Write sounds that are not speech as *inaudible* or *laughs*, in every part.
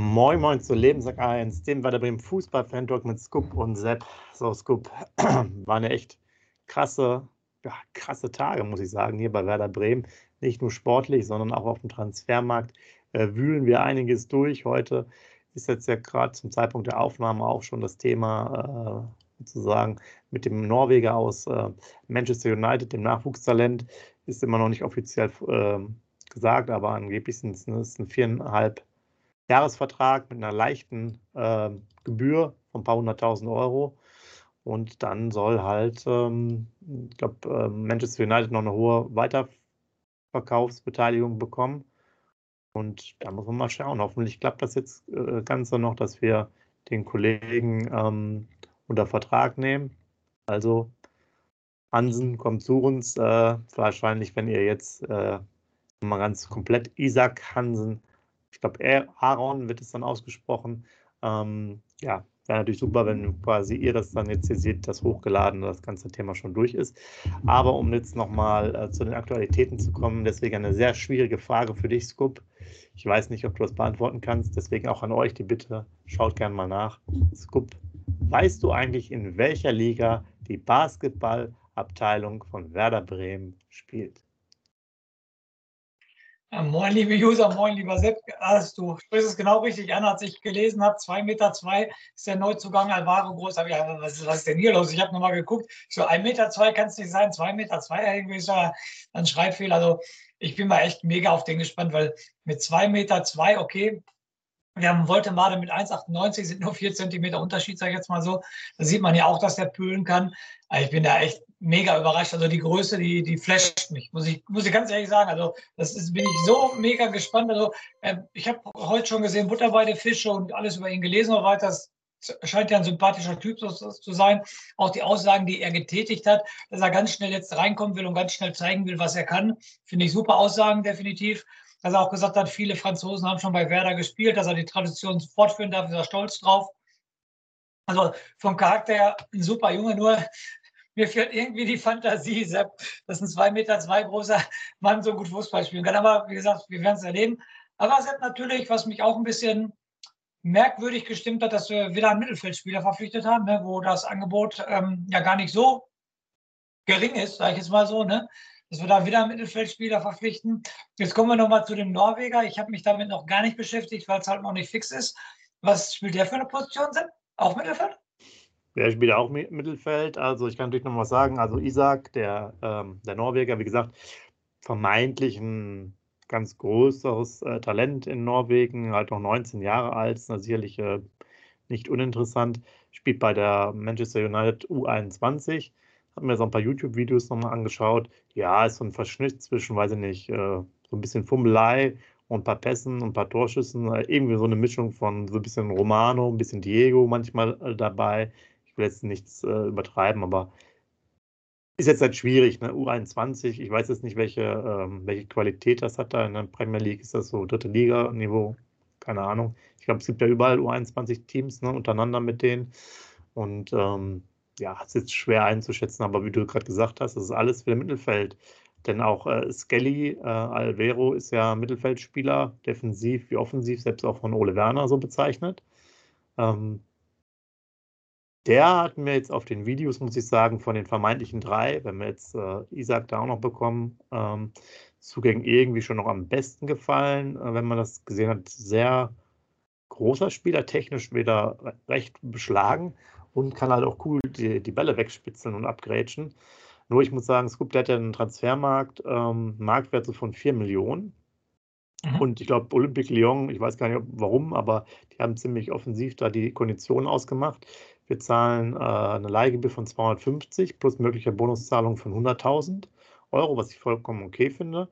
Moin Moin zu Lebenssack 1, dem war der Bremen Fußball-Fan-Talk mit Scoop und Sepp. So, Scoop, *clears throat* war eine echt krasse, ja, krasse Tage, muss ich sagen, hier bei Werder Bremen. Nicht nur sportlich, sondern auch auf dem Transfermarkt äh, wühlen wir einiges durch. Heute ist jetzt ja gerade zum Zeitpunkt der Aufnahme auch schon das Thema äh, sozusagen mit dem Norweger aus äh, Manchester United, dem Nachwuchstalent, ist immer noch nicht offiziell äh, gesagt, aber angeblich sind es, ne, viereinhalb Jahresvertrag mit einer leichten äh, Gebühr von ein paar hunderttausend Euro. Und dann soll halt, ähm, ich glaube, äh, Manchester United noch eine hohe Weiterverkaufsbeteiligung bekommen. Und da muss man mal schauen. Hoffentlich klappt das jetzt äh, Ganze noch, dass wir den Kollegen ähm, unter Vertrag nehmen. Also Hansen kommt zu uns. Äh, wahrscheinlich, wenn ihr jetzt äh, mal ganz komplett Isaac Hansen ich glaube, Aaron wird es dann ausgesprochen. Ähm, ja, wäre natürlich super, wenn quasi ihr das dann jetzt hier seht, das hochgeladen, das ganze Thema schon durch ist. Aber um jetzt nochmal äh, zu den Aktualitäten zu kommen, deswegen eine sehr schwierige Frage für dich, Scoop. Ich weiß nicht, ob du das beantworten kannst, deswegen auch an euch die Bitte, schaut gerne mal nach. Scoop, weißt du eigentlich, in welcher Liga die Basketballabteilung von Werder Bremen spielt? Ja, moin, liebe User, moin, lieber Sepp. Also, du sprichst es genau richtig an, als ich gelesen habe. 2,2 Meter zwei ist der Neuzugang Alvaro groß. Aber ja, was, was ist denn hier los? Ich habe nochmal geguckt. So 1,2 Meter zwei kann es nicht sein. 2,2 Meter zwei, irgendwie ist ja ein Schreibfehler. Also, ich bin mal echt mega auf den gespannt, weil mit 2,2 Meter zwei, okay, wir haben Voltemade mit 1,98, sind nur 4 Zentimeter Unterschied, sage ich jetzt mal so. Da sieht man ja auch, dass der pölen kann. Also ich bin da echt mega überrascht. Also die Größe, die, die flasht mich, muss ich, muss ich ganz ehrlich sagen. Also das ist, bin ich so mega gespannt. Also äh, ich habe heute schon gesehen, Butter bei den Fische und alles über ihn gelesen und weiter. Das scheint ja ein sympathischer Typ zu sein. Auch die Aussagen, die er getätigt hat, dass er ganz schnell jetzt reinkommen will und ganz schnell zeigen will, was er kann, finde ich super Aussagen definitiv. Dass er auch gesagt hat, viele Franzosen haben schon bei Werder gespielt, dass er die Tradition fortführen darf, ist er stolz drauf. Also vom Charakter her ein super Junge, nur mir fehlt irgendwie die Fantasie, Sepp, dass ein zwei Meter zwei großer Mann so gut Fußball spielen kann. Aber wie gesagt, wir werden es erleben. Aber Sepp natürlich, was mich auch ein bisschen merkwürdig gestimmt hat, dass wir wieder einen Mittelfeldspieler verpflichtet haben, ne, wo das Angebot ähm, ja gar nicht so gering ist, sage ich jetzt mal so, ne? dass wir da wieder einen Mittelfeldspieler verpflichten. Jetzt kommen wir nochmal zu dem Norweger. Ich habe mich damit noch gar nicht beschäftigt, weil es halt noch nicht fix ist. Was spielt der für eine Position, Sepp? Auch Mittelfeld? Der spielt auch Mittelfeld. Also ich kann natürlich noch was sagen. Also Isaac, der, ähm, der Norweger, wie gesagt, vermeintlich ein ganz größeres äh, Talent in Norwegen, halt noch 19 Jahre alt, ist sicherlich äh, nicht uninteressant. Spielt bei der Manchester United U21. Habe mir so ein paar YouTube-Videos nochmal angeschaut. Ja, ist so ein Verschnitt zwischen, weiß ich nicht, äh, so ein bisschen Fummelei und ein paar Pässen und ein paar Torschüssen. Äh, irgendwie so eine Mischung von so ein bisschen Romano, ein bisschen Diego manchmal äh, dabei will jetzt nichts äh, übertreiben, aber ist jetzt halt schwierig, ne? U21, ich weiß jetzt nicht, welche, ähm, welche Qualität das hat da in der Premier League. Ist das so dritte Liga-Niveau? Keine Ahnung. Ich glaube, es gibt ja überall U21-Teams ne, untereinander mit denen. Und ähm, ja, es ist jetzt schwer einzuschätzen, aber wie du gerade gesagt hast, das ist alles für Mittelfeld. Denn auch äh, Skelly, äh, Alvero ist ja Mittelfeldspieler, defensiv wie offensiv, selbst auch von Ole Werner so bezeichnet. Ähm, der hat mir jetzt auf den Videos, muss ich sagen, von den vermeintlichen drei, wenn wir jetzt äh, Isaac da auch noch bekommen, ähm, Zugängen irgendwie schon noch am besten gefallen, äh, wenn man das gesehen hat. Sehr großer Spieler, technisch wieder recht beschlagen und kann halt auch cool die, die Bälle wegspitzeln und abgrätschen. Nur ich muss sagen, Scoop, der hat ja einen Transfermarkt, ähm, Marktwert so von 4 Millionen. Mhm. Und ich glaube, Olympique Lyon, ich weiß gar nicht warum, aber die haben ziemlich offensiv da die Konditionen ausgemacht. Wir zahlen äh, eine Leihgebühr von 250 plus mögliche Bonuszahlung von 100.000 Euro, was ich vollkommen okay finde.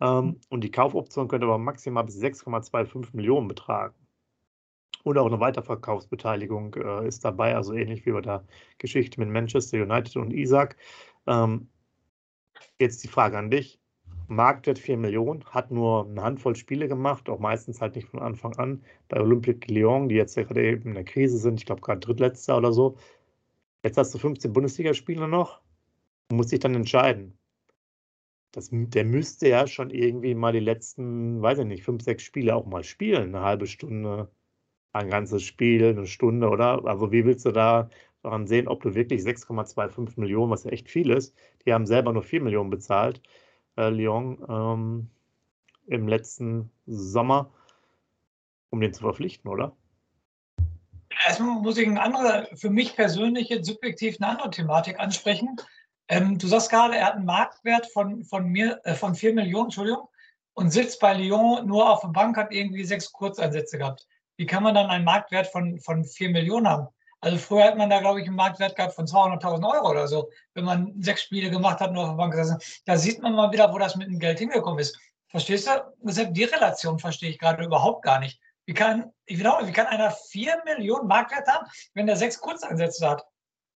Ähm, mhm. und die Kaufoption könnte aber maximal bis 6,25 Millionen betragen. Und auch eine Weiterverkaufsbeteiligung äh, ist dabei, also ähnlich wie bei der Geschichte mit Manchester United und Isaac. Ähm, jetzt die Frage an dich. Marktwert 4 Millionen, hat nur eine Handvoll Spiele gemacht, auch meistens halt nicht von Anfang an. Bei Olympique Lyon, die jetzt ja gerade eben in der Krise sind, ich glaube gerade drittletzter oder so. Jetzt hast du 15 Bundesligaspiele noch und musst dich dann entscheiden. das, der müsste ja schon irgendwie mal die letzten, weiß ich nicht, fünf, sechs Spiele auch mal spielen. Eine halbe Stunde, ein ganzes Spiel, eine Stunde, oder? Also wie willst du da daran sehen, ob du wirklich 6,25 Millionen, was ja echt viel ist, die haben selber nur 4 Millionen bezahlt, äh, Lyon, ähm, im letzten Sommer, um den zu verpflichten, oder? Erstmal muss ich eine andere, für mich persönlich jetzt subjektiv eine andere Thematik ansprechen. Ähm, du sagst gerade, er hat einen Marktwert von, von, mir, äh, von 4 Millionen, Entschuldigung, und sitzt bei Lyon nur auf der Bank, hat irgendwie sechs Kurzeinsätze gehabt. Wie kann man dann einen Marktwert von, von 4 Millionen haben? Also früher hat man da, glaube ich, einen Marktwert gehabt von 200.000 Euro oder so, wenn man sechs Spiele gemacht hat, nur auf der Bank gesessen. Da sieht man mal wieder, wo das mit dem Geld hingekommen ist. Verstehst du? Deshalb die Relation verstehe ich gerade überhaupt gar nicht. Wie kann, ich wiederhole, wie kann einer 4 Millionen Marktwert haben, wenn er sechs Kurzeinsätze hat?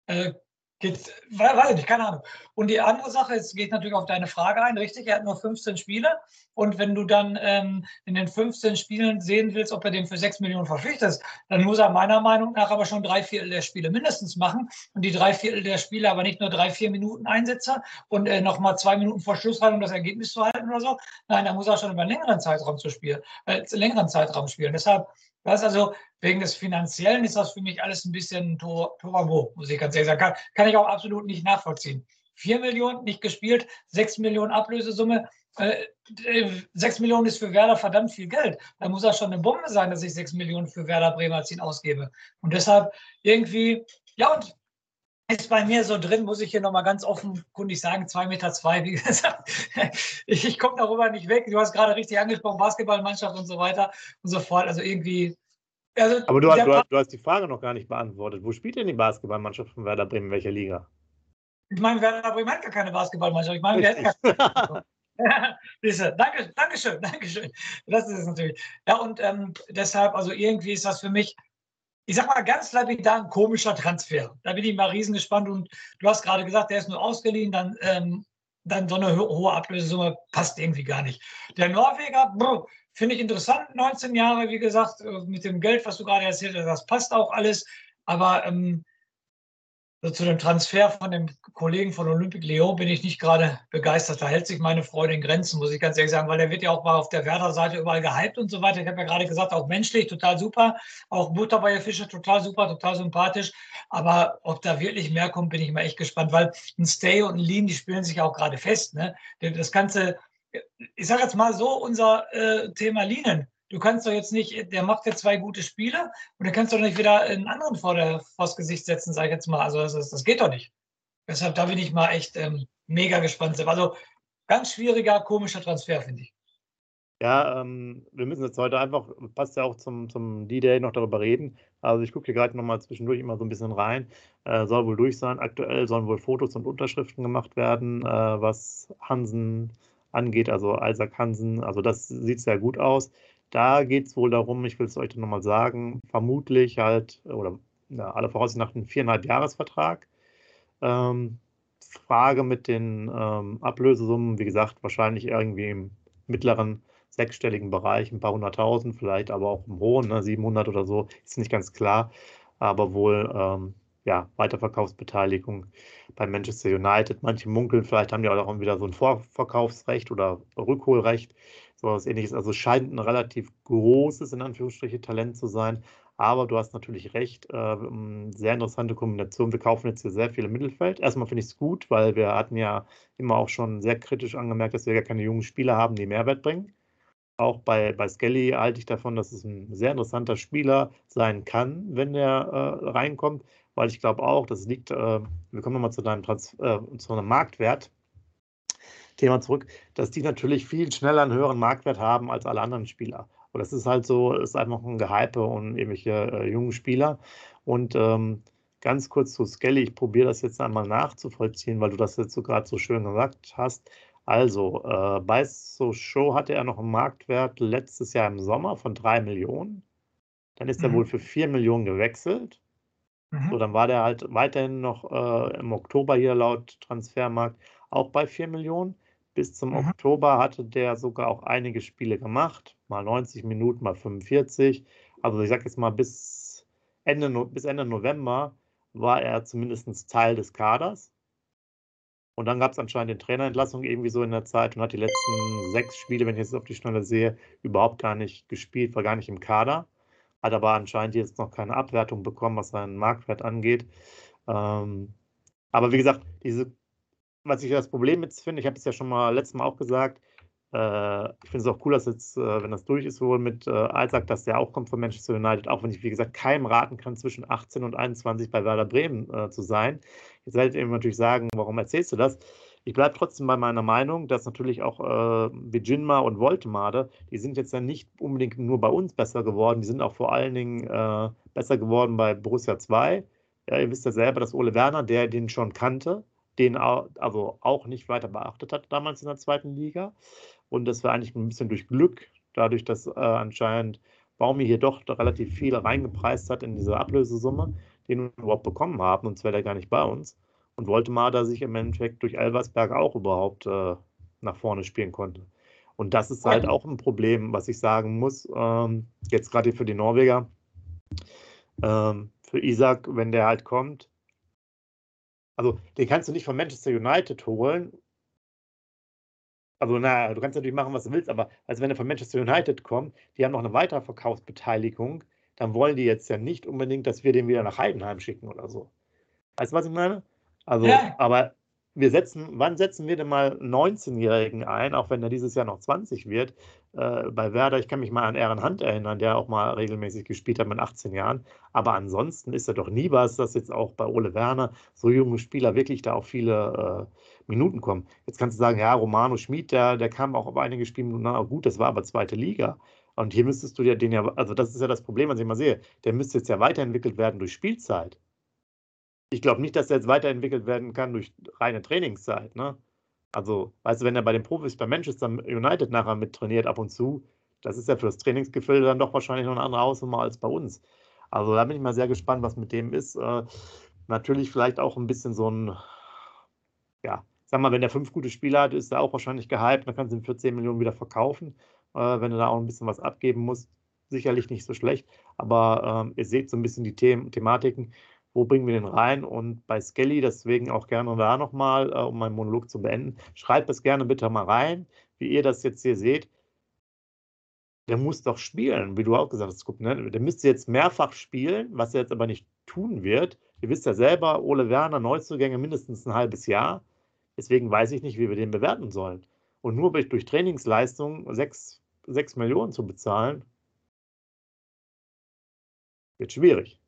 Äh, Geht, weiß ich nicht, keine Ahnung. Und die andere Sache, es geht natürlich auf deine Frage ein, richtig, er hat nur 15 Spiele und wenn du dann ähm, in den 15 Spielen sehen willst, ob er den für 6 Millionen verpflichtet, dann muss er meiner Meinung nach aber schon drei Viertel der Spiele mindestens machen und die drei Viertel der Spiele aber nicht nur drei, vier Minuten Einsätze und äh, nochmal zwei Minuten vor Schluss rein, um das Ergebnis zu halten oder so. Nein, da muss er schon über einen längeren Zeitraum zu spielen, äh, längeren Zeitraum spielen. Deshalb das also wegen des Finanziellen ist das für mich alles ein bisschen Torabo, muss ich ganz ehrlich sagen. Kann, kann, ich auch absolut nicht nachvollziehen. Vier Millionen nicht gespielt, sechs Millionen Ablösesumme. Äh, sechs Millionen ist für Werder verdammt viel Geld. Da muss das schon eine Bombe sein, dass ich sechs Millionen für Werder Bremerziehen ausgebe. Und deshalb irgendwie, ja, und ist bei mir so drin, muss ich hier nochmal ganz offenkundig sagen, zwei Meter zwei, wie *laughs* gesagt. Ich, ich komme darüber nicht weg. Du hast gerade richtig angesprochen, Basketballmannschaft und so weiter und so fort. Also irgendwie. Also Aber du, du, du, hast die Frage noch gar nicht beantwortet. Wo spielt denn die Basketballmannschaft von Werder Bremen? In welcher Liga? Ich meine, Werder Bremen hat gar keine Basketballmannschaft. Ich meine, wir hätten gar ja, danke, danke schön, danke schön. Das ist es natürlich. Ja, und ähm, deshalb, also irgendwie ist das für mich ich sag mal ganz lapidar, ein komischer Transfer. Da bin ich mal riesengespannt. Und du hast gerade gesagt, der ist nur ausgeliehen, dann, ähm, dann so eine hohe Ablösesumme passt irgendwie gar nicht. Der Norweger, finde ich interessant, 19 Jahre, wie gesagt, äh, mit dem Geld, was du gerade erzählt hast, das passt auch alles. Aber ähm, also zu dem Transfer von dem Kollegen von Olympique Lyon bin ich nicht gerade begeistert. Da hält sich meine Freude in Grenzen, muss ich ganz ehrlich sagen, weil der wird ja auch mal auf der Werder-Seite überall gehypt und so weiter. Ich habe ja gerade gesagt, auch menschlich total super, auch Butter bei Fischer total super, total sympathisch. Aber ob da wirklich mehr kommt, bin ich mal echt gespannt, weil ein Stay und ein Lean, die spielen sich auch gerade fest. Ne? Das ganze, ich sage jetzt mal so, unser äh, Thema Leanen Du kannst doch jetzt nicht, der macht ja zwei gute Spiele und dann kannst du doch nicht wieder einen anderen vor, der, vors Gesicht setzen, sage ich jetzt mal. Also das, ist, das geht doch nicht. Deshalb, da bin ich mal echt ähm, mega gespannt. Also ganz schwieriger, komischer Transfer, finde ich. Ja, ähm, wir müssen jetzt heute einfach, passt ja auch zum, zum D-Day noch darüber reden. Also ich gucke hier gerade nochmal zwischendurch immer so ein bisschen rein. Äh, soll wohl durch sein. Aktuell sollen wohl Fotos und Unterschriften gemacht werden, äh, was Hansen angeht, also Isaac Hansen. Also das sieht sehr gut aus. Da geht es wohl darum, ich will es euch nochmal sagen, vermutlich halt, oder ja, alle Voraussicht nach einem viereinhalb Jahresvertrag. Ähm, Frage mit den ähm, Ablösesummen, wie gesagt, wahrscheinlich irgendwie im mittleren sechsstelligen Bereich, ein paar hunderttausend, vielleicht aber auch im hohen, ne, 700 oder so, ist nicht ganz klar, aber wohl ähm, ja, Weiterverkaufsbeteiligung bei Manchester United. Manche munkeln, vielleicht haben die auch wieder so ein Vorverkaufsrecht oder Rückholrecht so was ähnliches. Also scheint ein relativ großes, in Anführungsstrichen, Talent zu sein. Aber du hast natürlich recht, äh, sehr interessante Kombination. Wir kaufen jetzt hier sehr viel im Mittelfeld. Erstmal finde ich es gut, weil wir hatten ja immer auch schon sehr kritisch angemerkt, dass wir gar keine jungen Spieler haben, die Mehrwert bringen. Auch bei, bei Skelly halte ich davon, dass es ein sehr interessanter Spieler sein kann, wenn er äh, reinkommt, weil ich glaube auch, das liegt, äh, wir kommen nochmal zu deinem Trans äh, zu einem Marktwert, Thema zurück, dass die natürlich viel schneller einen höheren Marktwert haben als alle anderen Spieler. Und das ist halt so, ist einfach ein Gehype und irgendwelche äh, jungen Spieler. Und ähm, ganz kurz zu Skelly, ich probiere das jetzt einmal nachzuvollziehen, weil du das jetzt so gerade so schön gesagt hast. Also, äh, bei So Show hatte er noch einen Marktwert letztes Jahr im Sommer von 3 Millionen. Dann ist mhm. er wohl für 4 Millionen gewechselt. Mhm. So, dann war der halt weiterhin noch äh, im Oktober hier laut Transfermarkt auch bei 4 Millionen. Bis zum mhm. Oktober hatte der sogar auch einige Spiele gemacht, mal 90 Minuten, mal 45. Also ich sage jetzt mal, bis Ende, bis Ende November war er zumindest Teil des Kaders. Und dann gab es anscheinend den Trainerentlassung irgendwie so in der Zeit und hat die letzten sechs Spiele, wenn ich jetzt auf die Schnelle sehe, überhaupt gar nicht gespielt, war gar nicht im Kader. Hat aber anscheinend jetzt noch keine Abwertung bekommen, was seinen Marktwert angeht. Ähm, aber wie gesagt, diese, was ich das Problem jetzt finde, ich habe es ja schon mal letztes Mal auch gesagt, äh, ich finde es auch cool, dass jetzt, äh, wenn das durch ist, wohl mit äh, Isaac, dass der auch kommt von Manchester United, auch wenn ich, wie gesagt, keinem raten kann, zwischen 18 und 21 bei Werder Bremen äh, zu sein. Jetzt werdet ihr natürlich sagen, warum erzählst du das? Ich bleibe trotzdem bei meiner Meinung, dass natürlich auch äh, Vijinma und Voltemade, die sind jetzt ja nicht unbedingt nur bei uns besser geworden, die sind auch vor allen Dingen äh, besser geworden bei Borussia 2. Ja, ihr wisst ja selber, dass Ole Werner, der den schon kannte, den also auch nicht weiter beachtet hat damals in der zweiten Liga. Und das war eigentlich ein bisschen durch Glück, dadurch, dass äh, anscheinend Baumi hier doch relativ viel reingepreist hat in diese Ablösesumme, den wir überhaupt bekommen haben, und zwar der gar nicht bei uns. Und wollte mal, dass sich im Endeffekt durch Elversberg auch überhaupt äh, nach vorne spielen konnte. Und das ist halt auch ein Problem, was ich sagen muss, ähm, jetzt gerade für die Norweger. Ähm, für Isaac, wenn der halt kommt, also den kannst du nicht von Manchester United holen also, na, du kannst natürlich machen, was du willst, aber also wenn er von Manchester United kommt, die haben noch eine weitere Verkaufsbeteiligung, dann wollen die jetzt ja nicht unbedingt, dass wir den wieder nach Heidenheim schicken oder so. Weißt du, was ich meine? Also, ja. aber wir setzen, wann setzen wir denn mal 19-Jährigen ein, auch wenn er dieses Jahr noch 20 wird? Äh, bei Werder, ich kann mich mal an Aaron Hunt erinnern, der auch mal regelmäßig gespielt hat mit 18 Jahren. Aber ansonsten ist er doch nie was, dass jetzt auch bei Ole Werner so junge Spieler wirklich da auf viele äh, Minuten kommen. Jetzt kannst du sagen, ja, Romano Schmid, der, der kam auch auf einige Spielminuten, na gut, das war aber zweite Liga. Und hier müsstest du ja den ja, also das ist ja das Problem, was ich mal sehe, der müsste jetzt ja weiterentwickelt werden durch Spielzeit ich glaube nicht, dass er jetzt weiterentwickelt werden kann durch reine Trainingszeit. Ne? Also, weißt du, wenn er bei den Profis bei Manchester United nachher mit trainiert ab und zu, das ist ja für das Trainingsgefühl dann doch wahrscheinlich noch eine andere Hausnummer als bei uns. Also da bin ich mal sehr gespannt, was mit dem ist. Äh, natürlich vielleicht auch ein bisschen so ein, ja, sag mal, wenn er fünf gute Spiele hat, ist er auch wahrscheinlich gehypt, dann kannst du ihn für 10 Millionen wieder verkaufen. Äh, wenn du da auch ein bisschen was abgeben musst, sicherlich nicht so schlecht. Aber äh, ihr seht so ein bisschen die The Thematiken wo bringen wir den rein? Und bei Skelly, deswegen auch gerne da nochmal, äh, um meinen Monolog zu beenden, schreibt es gerne bitte mal rein, wie ihr das jetzt hier seht. Der muss doch spielen, wie du auch gesagt hast, ne? der müsste jetzt mehrfach spielen, was er jetzt aber nicht tun wird. Ihr wisst ja selber, Ole Werner, Neuzugänge mindestens ein halbes Jahr. Deswegen weiß ich nicht, wie wir den bewerten sollen. Und nur durch Trainingsleistung sechs, sechs Millionen zu bezahlen, wird schwierig.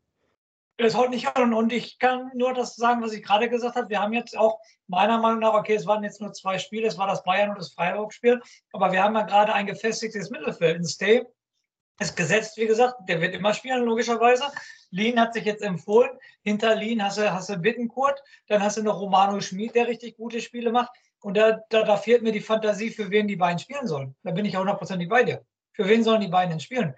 Das haut nicht an. Und ich kann nur das sagen, was ich gerade gesagt habe. Wir haben jetzt auch meiner Meinung nach, okay, es waren jetzt nur zwei Spiele, es war das Bayern- und das Freiburg-Spiel, aber wir haben ja gerade ein gefestigtes Mittelfeld. Ein Stay ist gesetzt, wie gesagt, der wird immer spielen, logischerweise. Lien hat sich jetzt empfohlen. Hinter Lien hast du, hast du Bittenkurt, dann hast du noch Romano Schmid, der richtig gute Spiele macht. Und da, da, da fehlt mir die Fantasie, für wen die beiden spielen sollen. Da bin ich auch hundertprozentig bei dir. Für wen sollen die beiden denn spielen?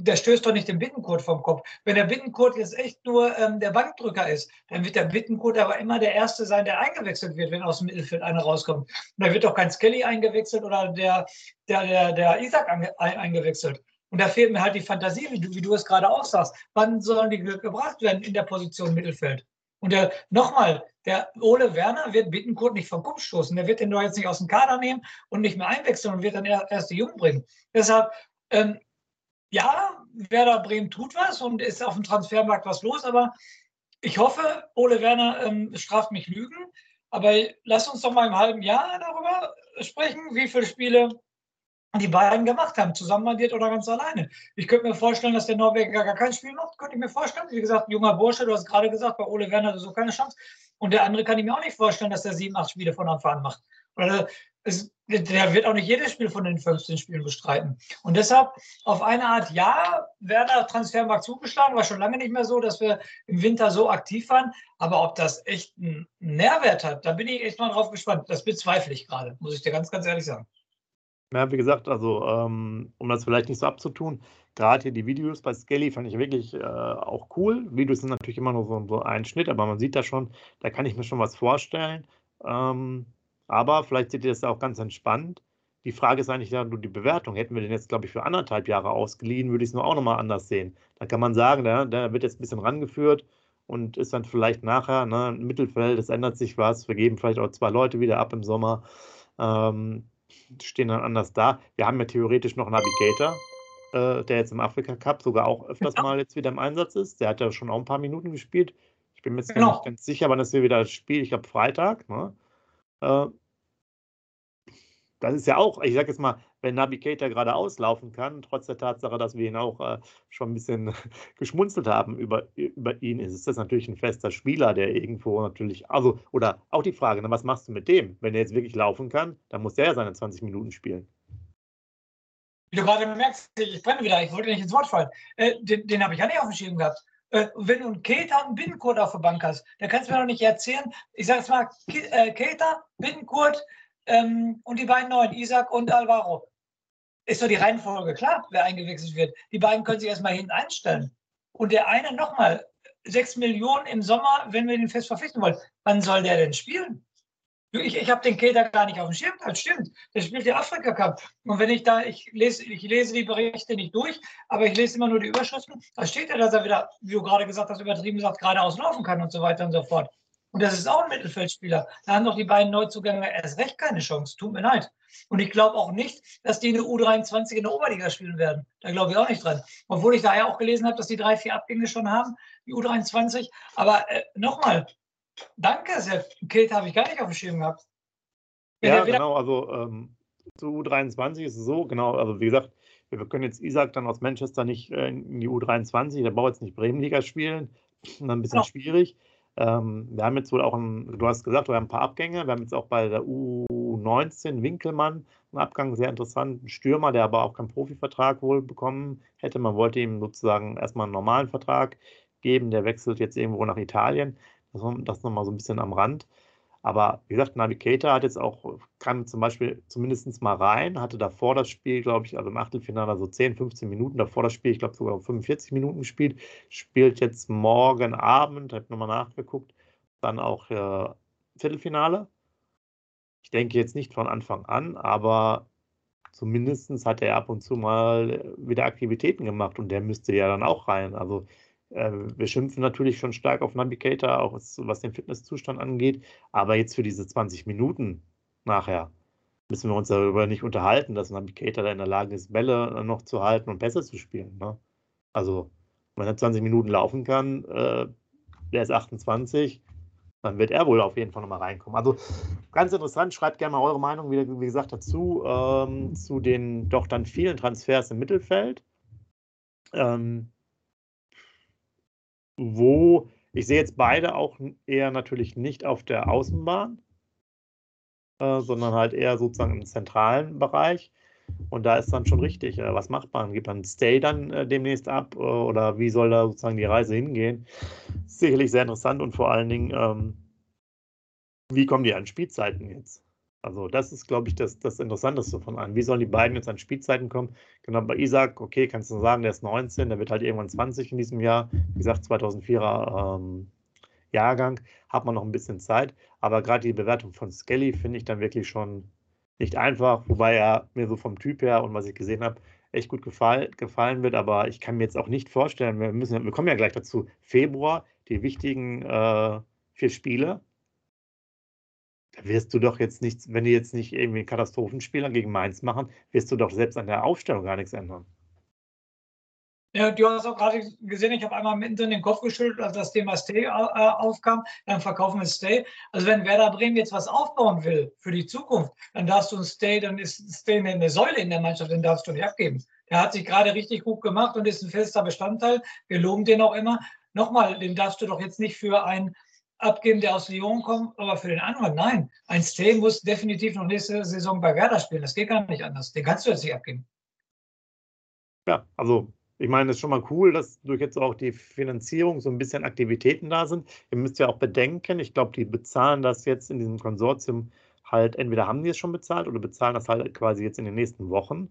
Der stößt doch nicht den Bittenkurt vom Kopf. Wenn der Bittenkurt jetzt echt nur ähm, der Bankdrücker ist, dann wird der Bittenkurt aber immer der Erste sein, der eingewechselt wird, wenn aus dem Mittelfeld einer rauskommt. Und da wird doch kein Skelly eingewechselt oder der, der, der, der Isaac eingewechselt. Und da fehlt mir halt die Fantasie, wie du, wie du es gerade auch sagst. Wann sollen die gebracht werden in der Position Mittelfeld? Und nochmal, der Ole Werner wird Bittenkurt nicht vom Kopf stoßen. Der wird den doch jetzt nicht aus dem Kader nehmen und nicht mehr einwechseln und wird dann erst die Jungen bringen. Deshalb, ähm, ja, Werder Bremen tut was und ist auf dem Transfermarkt was los, aber ich hoffe, Ole Werner ähm, straft mich Lügen. Aber lass uns doch mal im halben Jahr darüber sprechen, wie viele Spiele die beiden gemacht haben, zusammenaddiert oder ganz alleine. Ich könnte mir vorstellen, dass der Norweger gar kein Spiel macht, könnte ich mir vorstellen. Wie gesagt, junger Bursche, du hast gerade gesagt, bei Ole Werner er so keine Chance. Und der andere kann ich mir auch nicht vorstellen, dass der sieben, acht Spiele von Anfang an macht. Oder es, der wird auch nicht jedes Spiel von den 15 Spielen bestreiten. Und deshalb auf eine Art, ja, Werder Transfermarkt zugeschlagen, war schon lange nicht mehr so, dass wir im Winter so aktiv waren. Aber ob das echt einen Nährwert hat, da bin ich echt mal drauf gespannt. Das bezweifle ich gerade, muss ich dir ganz, ganz ehrlich sagen. Ja, wie gesagt, also ähm, um das vielleicht nicht so abzutun, gerade hier die Videos bei Skelly fand ich wirklich äh, auch cool. Videos sind natürlich immer nur so, so ein Schnitt, aber man sieht da schon, da kann ich mir schon was vorstellen. Ähm, aber vielleicht seht ihr das auch ganz entspannt. Die Frage ist eigentlich ja nur die Bewertung. Hätten wir den jetzt, glaube ich, für anderthalb Jahre ausgeliehen, würde ich es nur auch nochmal anders sehen. Da kann man sagen, der, der wird jetzt ein bisschen rangeführt und ist dann vielleicht nachher ne, im Mittelfeld, es ändert sich was, wir geben vielleicht auch zwei Leute wieder ab im Sommer, ähm, stehen dann anders da. Wir haben ja theoretisch noch Navigator, äh, der jetzt im Afrika Cup sogar auch öfters ja. mal jetzt wieder im Einsatz ist. Der hat ja schon auch ein paar Minuten gespielt. Ich bin mir jetzt genau. nicht ganz sicher, wann das wir wieder spielt. Ich glaube Freitag. Ne? Äh, das ist ja auch, ich sage jetzt mal, wenn Navigator gerade auslaufen kann, trotz der Tatsache, dass wir ihn auch äh, schon ein bisschen *laughs* geschmunzelt haben über, über ihn, ist das natürlich ein fester Spieler, der irgendwo natürlich, also, oder auch die Frage, ne, was machst du mit dem? Wenn er jetzt wirklich laufen kann, dann muss der ja seine 20 Minuten spielen. Wie du gerade merkst, ich brenne wieder, ich wollte nicht ins Wort fallen. Äh, den, den habe ich ja nicht auf dem Schirm gehabt. Äh, wenn du einen Keter und einen Binnenkurt auf der Bank hast, dann kannst du mir doch nicht erzählen, ich sage jetzt mal, äh, Keter, Binnenkurt, ähm, und die beiden neuen, Isaac und Alvaro. Ist so die Reihenfolge klar, wer eingewechselt wird. Die beiden können sich erstmal hinten einstellen. Und der eine nochmal, 6 Millionen im Sommer, wenn wir den fest verpflichten wollen. Wann soll der denn spielen? Ich, ich habe den Keter gar nicht auf dem Schirm, das stimmt. Der spielt der Afrika Cup. Und wenn ich da, ich lese, ich lese die Berichte nicht durch, aber ich lese immer nur die Überschriften, da steht ja, dass er wieder, wie du gerade gesagt hast, übertrieben gesagt, geradeaus laufen kann und so weiter und so fort. Und das ist auch ein Mittelfeldspieler. Da haben doch die beiden Neuzugänge erst recht keine Chance. Tut mir leid. Und ich glaube auch nicht, dass die eine U23 in der Oberliga spielen werden. Da glaube ich auch nicht dran. Obwohl ich da ja auch gelesen habe, dass die drei, vier Abgänge schon haben, die U23. Aber äh, nochmal, danke, Sepp. Kilt habe ich gar nicht auf dem Schirm gehabt. ja, genau. Also ähm, zu U23 ist es so, genau. Also wie gesagt, wir können jetzt Isaac dann aus Manchester nicht äh, in die U23, der braucht jetzt nicht Bremenliga spielen. *clears throat* Dann ein bisschen genau. schwierig. Ähm, wir haben jetzt wohl auch, ein, du hast gesagt, wir haben ein paar Abgänge. Wir haben jetzt auch bei der U19 Winkelmann einen Abgang, sehr interessant. Ein Stürmer, der aber auch keinen Profivertrag wohl bekommen hätte. Man wollte ihm sozusagen erstmal einen normalen Vertrag geben. Der wechselt jetzt irgendwo nach Italien. Das, das nochmal so ein bisschen am Rand. Aber wie gesagt, Navigator hat jetzt auch, kam zum Beispiel zumindest mal rein, hatte davor das Spiel, glaube ich, also im Achtelfinale so 10, 15 Minuten, davor das Spiel, ich glaube sogar 45 Minuten gespielt, spielt jetzt morgen Abend, habe nochmal nachgeguckt, dann auch äh, Viertelfinale. Ich denke jetzt nicht von Anfang an, aber zumindest hat er ab und zu mal wieder Aktivitäten gemacht und der müsste ja dann auch rein. Also wir schimpfen natürlich schon stark auf Navigator, auch was, den Fitnesszustand angeht. Aber jetzt für diese 20 Minuten nachher müssen wir uns darüber nicht unterhalten, dass Navigator da in der Lage ist, Bälle noch zu halten und besser zu spielen. Ne? Also, wenn er 20 Minuten laufen kann, äh, der ist 28, dann wird er wohl auf jeden Fall nochmal reinkommen. Also ganz interessant, schreibt gerne mal eure Meinung, wie, wie gesagt, dazu, ähm, zu den doch dann vielen Transfers im Mittelfeld. Ähm, wo ich sehe jetzt beide auch eher natürlich nicht auf der Außenbahn, äh, sondern halt eher sozusagen im zentralen Bereich. Und da ist dann schon richtig, äh, was macht man? Gibt man Stay dann äh, demnächst ab äh, oder wie soll da sozusagen die Reise hingehen? Sicherlich sehr interessant und vor allen Dingen, ähm, wie kommen die an Spielzeiten jetzt? Also das ist, glaube ich, das, das Interessanteste von allen. Wie sollen die beiden jetzt an Spielzeiten kommen? Genau, bei Isaac, okay, kannst du sagen, der ist 19, der wird halt irgendwann 20 in diesem Jahr. Wie gesagt, 2004er ähm, Jahrgang, hat man noch ein bisschen Zeit. Aber gerade die Bewertung von Skelly finde ich dann wirklich schon nicht einfach, wobei er mir so vom Typ her und was ich gesehen habe, echt gut gefall, gefallen wird. Aber ich kann mir jetzt auch nicht vorstellen, wir, müssen, wir kommen ja gleich dazu, Februar, die wichtigen äh, vier Spiele da wirst du doch jetzt nichts, wenn die jetzt nicht irgendwie einen Katastrophenspieler gegen Mainz machen, wirst du doch selbst an der Aufstellung gar nichts ändern. Ja, du hast auch gerade gesehen, ich habe einmal mittendrin den Kopf geschüttelt, als das Thema Stay äh, aufkam. Dann verkaufen wir Stay. Also wenn Werder Bremen jetzt was aufbauen will für die Zukunft, dann darfst du ein Stay, dann ist Stay eine Säule in der Mannschaft, den darfst du nicht abgeben. Der hat sich gerade richtig gut gemacht und ist ein fester Bestandteil. Wir loben den auch immer. Nochmal, den darfst du doch jetzt nicht für ein abgeben, der aus Lyon kommt, aber für den anderen, nein. Ein Stay muss definitiv noch nächste Saison bei Werder spielen. Das geht gar nicht anders. Den kannst du jetzt nicht abgeben. Ja, also ich meine, es ist schon mal cool, dass durch jetzt auch die Finanzierung so ein bisschen Aktivitäten da sind. Ihr müsst ja auch bedenken, ich glaube, die bezahlen das jetzt in diesem Konsortium halt, entweder haben die es schon bezahlt oder bezahlen das halt quasi jetzt in den nächsten Wochen.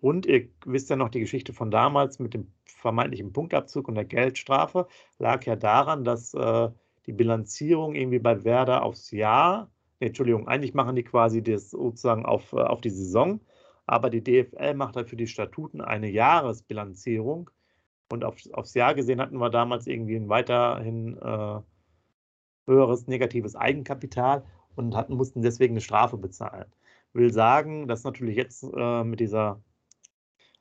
Und ihr wisst ja noch die Geschichte von damals mit dem vermeintlichen Punktabzug und der Geldstrafe, lag ja daran, dass äh, die Bilanzierung irgendwie bei Werder aufs Jahr. Nee, Entschuldigung, eigentlich machen die quasi das sozusagen auf, äh, auf die Saison, aber die DFL macht halt für die Statuten eine Jahresbilanzierung Und auf, aufs Jahr gesehen hatten wir damals irgendwie ein weiterhin äh, höheres negatives Eigenkapital und hatten, mussten deswegen eine Strafe bezahlen. Will sagen, dass natürlich jetzt äh, mit dieser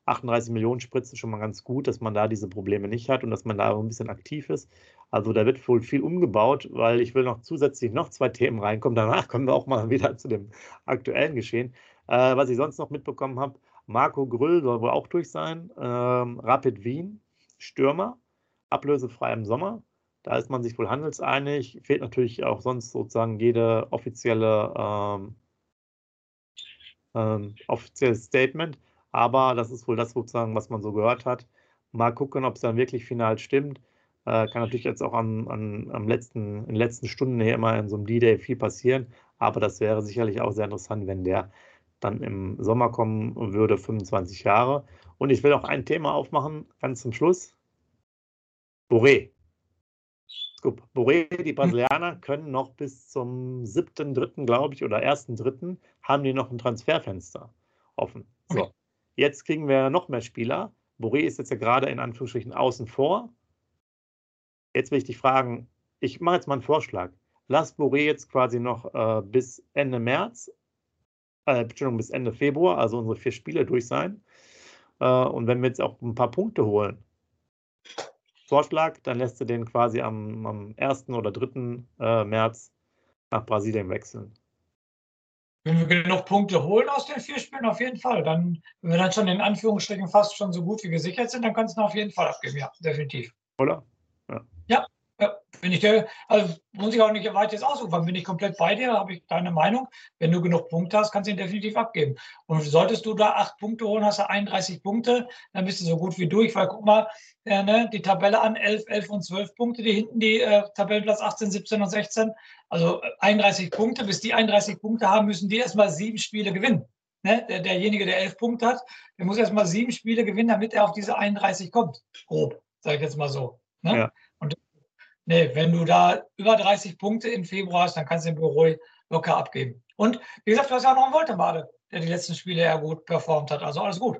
38 Millionen Spritze schon mal ganz gut, dass man da diese Probleme nicht hat und dass man da ein bisschen aktiv ist. Also da wird wohl viel umgebaut, weil ich will noch zusätzlich noch zwei Themen reinkommen. Danach kommen wir auch mal wieder zu dem aktuellen Geschehen. Äh, was ich sonst noch mitbekommen habe, Marco Grüll soll wohl auch durch sein. Ähm, Rapid Wien, Stürmer, ablösefrei im Sommer. Da ist man sich wohl handelseinig. Fehlt natürlich auch sonst sozusagen jede offizielle ähm, ähm, offizielles Statement. Aber das ist wohl das sozusagen, was man so gehört hat. Mal gucken, ob es dann wirklich final stimmt. Äh, kann natürlich jetzt auch am, am, am letzten, in den letzten Stunden hier immer in so einem D-Day viel passieren. Aber das wäre sicherlich auch sehr interessant, wenn der dann im Sommer kommen würde, 25 Jahre. Und ich will auch ein Thema aufmachen, ganz zum Schluss. Boré. Scoop. Boré, die Brasilianer können noch bis zum 7.3., glaube ich, oder 1.3. haben die noch ein Transferfenster offen. So. Okay. Jetzt kriegen wir noch mehr Spieler. Boré ist jetzt ja gerade in Anführungsstrichen außen vor. Jetzt will ich dich fragen, ich mache jetzt mal einen Vorschlag. Lass Boré jetzt quasi noch äh, bis Ende März, äh, Entschuldigung, bis Ende Februar, also unsere vier Spiele durch sein. Äh, und wenn wir jetzt auch ein paar Punkte holen, Vorschlag, dann lässt du den quasi am, am 1. oder 3. Äh, März nach Brasilien wechseln. Wenn wir genug Punkte holen aus den vier Spielen, auf jeden Fall. Dann, wenn wir dann schon in Anführungsstrichen fast schon so gut wie gesichert sind, dann kannst du auf jeden Fall abgeben, ja, definitiv. Oder? Ja. ja. Bin ich der, also muss ich auch nicht weit jetzt ausrufen. Bin ich komplett bei dir, habe ich deine Meinung. Wenn du genug Punkte hast, kannst du ihn definitiv abgeben. Und solltest du da acht Punkte holen, hast du 31 Punkte, dann bist du so gut wie durch, weil guck mal, äh, ne, die Tabelle an 11, 11 und 12 Punkte, die hinten die äh, Tabellenplatz 18, 17 und 16. Also 31 Punkte, bis die 31 Punkte haben, müssen die erstmal sieben Spiele gewinnen. Ne? Der, derjenige, der elf Punkte hat, der muss erstmal sieben Spiele gewinnen, damit er auf diese 31 kommt. Grob, sage ich jetzt mal so. Ne? Ja. Nee, wenn du da über 30 Punkte im Februar hast, dann kannst du den Büro locker abgeben. Und wie gesagt, du hast ja auch noch einen Woltemade, der die letzten Spiele ja gut performt hat. Also alles gut.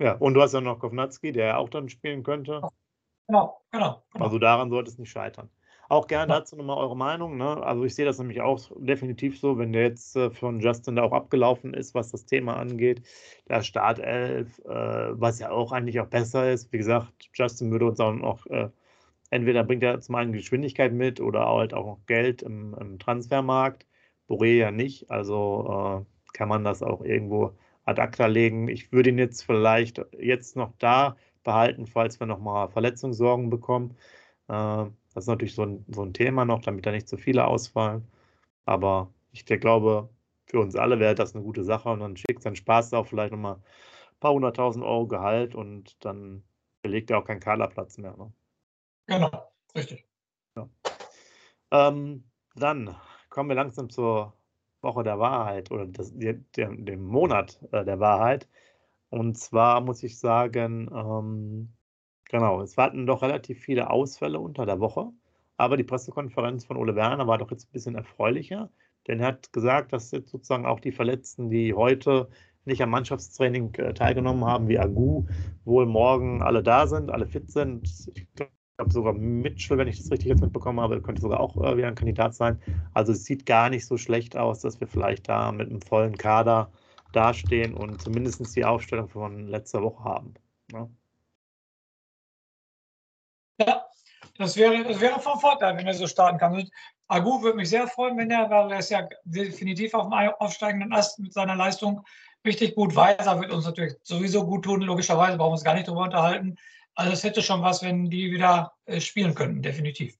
Ja, und du hast ja noch Kovnatski, der ja auch dann spielen könnte. Genau, genau. genau. Also daran sollte es nicht scheitern. Auch gerne dazu nochmal eure Meinung. Ne? Also ich sehe das nämlich auch definitiv so, wenn der jetzt äh, von Justin da auch abgelaufen ist, was das Thema angeht. Der Startelf, äh, was ja auch eigentlich auch besser ist. Wie gesagt, Justin würde uns auch noch äh, entweder bringt er zum einen Geschwindigkeit mit oder halt auch noch Geld im, im Transfermarkt. Boré ja nicht, also äh, kann man das auch irgendwo ad acta legen. Ich würde ihn jetzt vielleicht jetzt noch da behalten, falls wir nochmal Verletzungssorgen bekommen. Äh, das ist natürlich so ein, so ein Thema noch, damit da nicht zu viele ausfallen. Aber ich glaube, für uns alle wäre das eine gute Sache und dann schickt sein Spaß auch vielleicht nochmal ein paar hunderttausend Euro Gehalt und dann belegt er auch keinen Kaderplatz mehr. Ne? Genau, richtig. Ja. Ähm, dann kommen wir langsam zur Woche der Wahrheit oder das, der, dem Monat äh, der Wahrheit. Und zwar muss ich sagen, ähm, genau, es hatten doch relativ viele Ausfälle unter der Woche, aber die Pressekonferenz von Ole Werner war doch jetzt ein bisschen erfreulicher, denn er hat gesagt, dass jetzt sozusagen auch die Verletzten, die heute nicht am Mannschaftstraining äh, teilgenommen haben, wie Agu, wohl morgen alle da sind, alle fit sind. Ich glaube, sogar Mitchell, wenn ich das richtig jetzt mitbekommen habe, könnte sogar auch äh, wieder ein Kandidat sein. Also es sieht gar nicht so schlecht aus, dass wir vielleicht da mit einem vollen Kader dastehen und zumindest die Aufstellung von letzter Woche haben. Ne? Ja, das wäre, das wäre vom Vorteil, wenn er so starten kann. Agu würde mich sehr freuen, wenn er, weil er ist ja definitiv auf dem aufsteigenden Ast mit seiner Leistung richtig gut weiß. Er wird uns natürlich sowieso gut tun, logischerweise, brauchen wir uns gar nicht darüber unterhalten. Also es hätte schon was, wenn die wieder äh, spielen könnten, definitiv.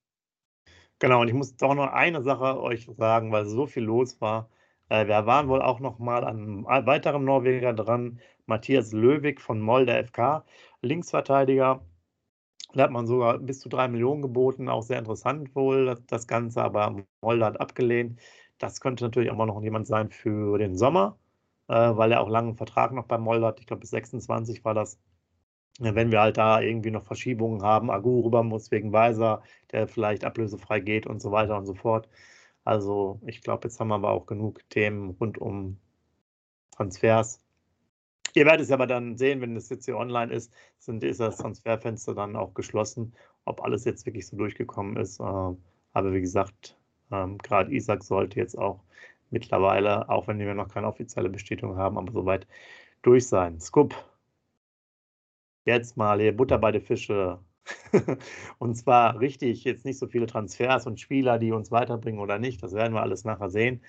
Genau, und ich muss doch noch eine Sache euch sagen, weil so viel los war. Äh, wir waren wohl auch noch mal an einem weiteren Norweger dran, Matthias Löwig von Molde FK, Linksverteidiger. Da hat man sogar bis zu drei Millionen geboten, auch sehr interessant wohl das Ganze, aber Molde hat abgelehnt. Das könnte natürlich auch mal noch jemand sein für den Sommer, äh, weil er auch langen Vertrag noch bei Molde hat. Ich glaube, bis 26 war das wenn wir halt da irgendwie noch Verschiebungen haben, Agu rüber muss wegen Weiser, der vielleicht ablösefrei geht und so weiter und so fort. Also ich glaube, jetzt haben wir aber auch genug Themen rund um Transfers. Ihr werdet es aber dann sehen, wenn das jetzt hier online ist, sind, ist das Transferfenster dann auch geschlossen, ob alles jetzt wirklich so durchgekommen ist. Äh, aber wie gesagt, ähm, gerade Isaac sollte jetzt auch mittlerweile, auch wenn wir noch keine offizielle Bestätigung haben, aber soweit durch sein. Scoop. Jetzt mal hier Butter bei den Fische. *laughs* und zwar richtig, jetzt nicht so viele Transfers und Spieler, die uns weiterbringen oder nicht. Das werden wir alles nachher sehen.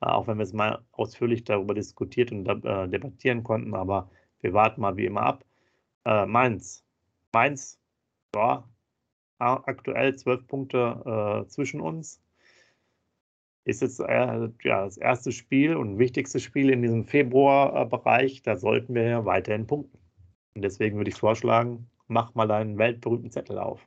Äh, auch wenn wir es mal ausführlich darüber diskutiert und äh, debattieren konnten. Aber wir warten mal wie immer ab. Äh, Mainz. Mainz, ja, aktuell zwölf Punkte äh, zwischen uns ist jetzt äh, ja, das erste Spiel und wichtigste Spiel in diesem Februarbereich. Da sollten wir ja weiterhin punkten. Und deswegen würde ich vorschlagen, mach mal deinen weltberühmten Zettel auf.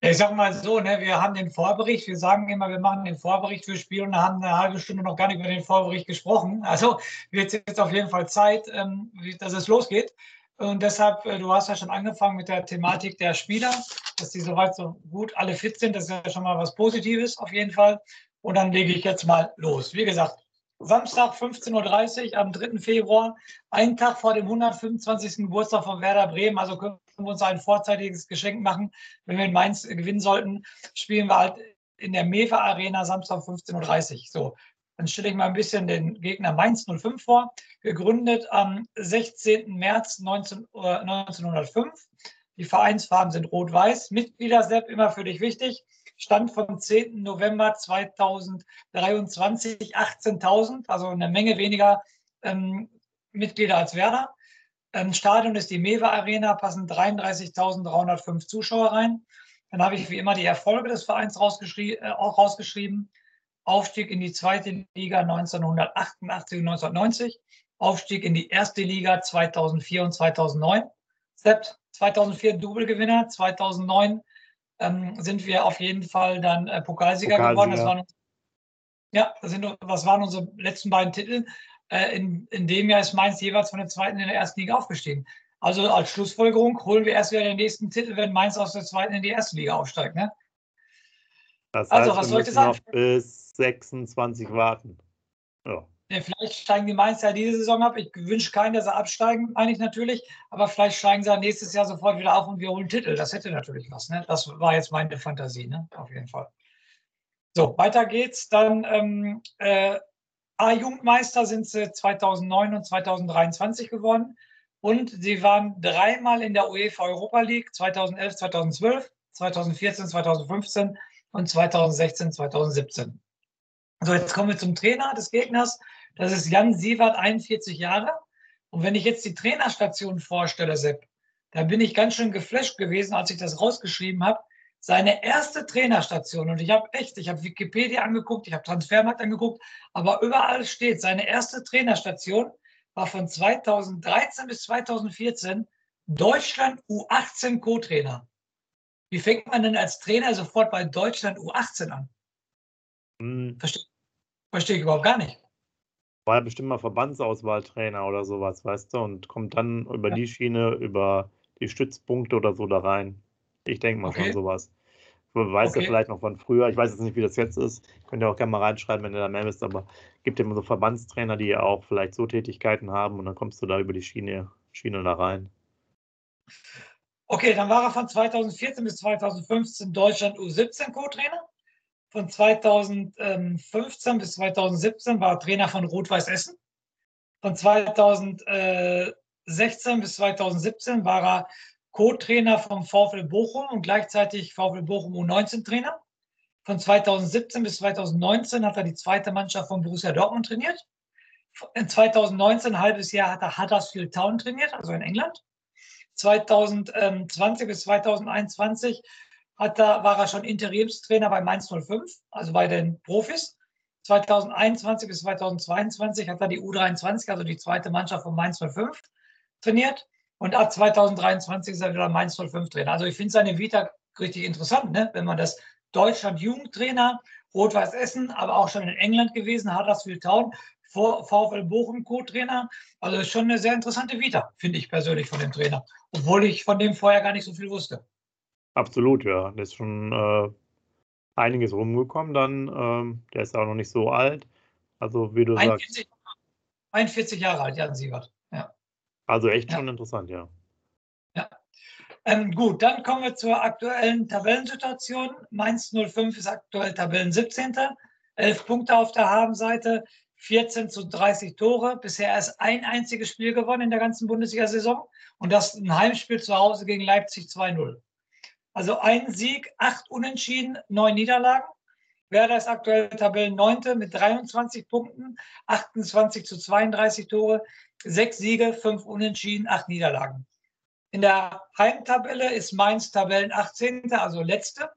Ich sag mal so, ne, wir haben den Vorbericht, wir sagen immer, wir machen den Vorbericht für Spiel und haben eine halbe Stunde noch gar nicht über den Vorbericht gesprochen. Also wird es jetzt auf jeden Fall Zeit, ähm, dass es losgeht. Und deshalb, äh, du hast ja schon angefangen mit der Thematik der Spieler, dass die soweit so gut alle fit sind. Das ist ja schon mal was Positives auf jeden Fall. Und dann lege ich jetzt mal los. Wie gesagt, Samstag 15.30 Uhr am 3. Februar, einen Tag vor dem 125. Geburtstag von Werder Bremen. Also können wir uns ein vorzeitiges Geschenk machen. Wenn wir in Mainz gewinnen sollten, spielen wir halt in der Mewe Arena Samstag 15.30 Uhr. So, dann stelle ich mal ein bisschen den Gegner Mainz 05 vor. Gegründet am 16. März 19, äh, 1905. Die Vereinsfarben sind rot-weiß. Mitglieder, Sepp, immer für dich wichtig. Stand vom 10. November 2023 18.000, also eine Menge weniger ähm, Mitglieder als Werder. Ähm, Stadion ist die Mewe Arena, passen 33.305 Zuschauer rein. Dann habe ich wie immer die Erfolge des Vereins rausgeschrie äh, auch rausgeschrieben. Aufstieg in die zweite Liga 1988 und 1990, Aufstieg in die erste Liga 2004 und 2009. Sepp 2004 Double-Gewinner, 2009 ähm, sind wir auf jeden Fall dann äh, Pokalsieger, Pokalsieger, geworden. Das waren, ja, das, sind, das waren unsere letzten beiden Titel. Äh, in, in dem Jahr ist Mainz jeweils von der zweiten in der ersten Liga aufgestiegen. Also als Schlussfolgerung holen wir erst wieder den nächsten Titel, wenn Mainz aus der zweiten in die erste Liga aufsteigt. Ne? Das also, heißt, also, was wir müssen noch bis 26 warten. Ja. Ja, vielleicht steigen die Mainzer diese Saison ab. Ich wünsche keinen, dass sie absteigen, eigentlich natürlich. Aber vielleicht steigen sie nächstes Jahr sofort wieder auf und wir holen Titel. Das hätte natürlich was. Ne? Das war jetzt meine Fantasie, ne? auf jeden Fall. So, weiter geht's. Dann ähm, äh, A-Jugendmeister sind sie 2009 und 2023 geworden. Und sie waren dreimal in der UEFA Europa League 2011, 2012, 2014, 2015 und 2016, 2017. So, jetzt kommen wir zum Trainer des Gegners. Das ist Jan Sievert, 41 Jahre. Und wenn ich jetzt die Trainerstation vorstelle, Sepp, da bin ich ganz schön geflasht gewesen, als ich das rausgeschrieben habe. Seine erste Trainerstation, und ich habe echt, ich habe Wikipedia angeguckt, ich habe Transfermarkt angeguckt, aber überall steht, seine erste Trainerstation war von 2013 bis 2014 Deutschland U18 Co-Trainer. Wie fängt man denn als Trainer sofort bei Deutschland U18 an? Hm. Verstehe versteh ich überhaupt gar nicht. War ja bestimmt mal Verbandsauswahltrainer oder sowas, weißt du, und kommt dann über ja. die Schiene, über die Stützpunkte oder so da rein. Ich denke mal okay. schon sowas. Weiß okay. ja vielleicht noch von früher. Ich weiß jetzt nicht, wie das jetzt ist. Könnt ihr auch gerne mal reinschreiben, wenn ihr da mehr wisst. Aber gibt immer so Verbandstrainer, die ja auch vielleicht so Tätigkeiten haben und dann kommst du da über die Schiene, Schiene da rein. Okay, dann war er von 2014 bis 2015 Deutschland U17 Co-Trainer. Von 2015 bis 2017 war er Trainer von Rot-Weiß Essen. Von 2016 bis 2017 war er Co-Trainer vom VfL Bochum und gleichzeitig VfL Bochum U19-Trainer. Von 2017 bis 2019 hat er die zweite Mannschaft von Borussia Dortmund trainiert. In 2019, ein halbes Jahr, hat er Huddersfield Town trainiert, also in England. 2020 bis 2021 hat da, war er schon Interimstrainer bei Mainz 05, also bei den Profis. 2021 bis 2022 hat er die U23, also die zweite Mannschaft von Mainz 05, trainiert. Und ab 2023 ist er wieder Mainz 05 Trainer. Also ich finde seine Vita richtig interessant, ne? wenn man das Deutschland Jugendtrainer, Rot-Weiß Essen, aber auch schon in England gewesen, Huddersfield Town, VfL Bochum Co-Trainer. Also ist schon eine sehr interessante Vita, finde ich persönlich von dem Trainer. Obwohl ich von dem vorher gar nicht so viel wusste. Absolut, ja. Da ist schon äh, einiges rumgekommen dann. Ähm, der ist auch noch nicht so alt. Also wie du 41, sagst. 41 Jahre alt, Jan Sievert. Ja. Also echt schon interessant, ja. Ja. Ähm, gut, dann kommen wir zur aktuellen Tabellensituation. Mainz 05 ist aktuell Tabellen 17. 11 Punkte auf der Habenseite, 14 zu 30 Tore. Bisher erst ein einziges Spiel gewonnen in der ganzen Bundesliga-Saison und das ein Heimspiel zu Hause gegen Leipzig 2-0. Also ein Sieg, acht Unentschieden, neun Niederlagen. Werder ist aktuell Tabellenneunte mit 23 Punkten, 28 zu 32 Tore, sechs Siege, fünf Unentschieden, acht Niederlagen. In der Heimtabelle ist Mainz Tabellen 18., also letzte.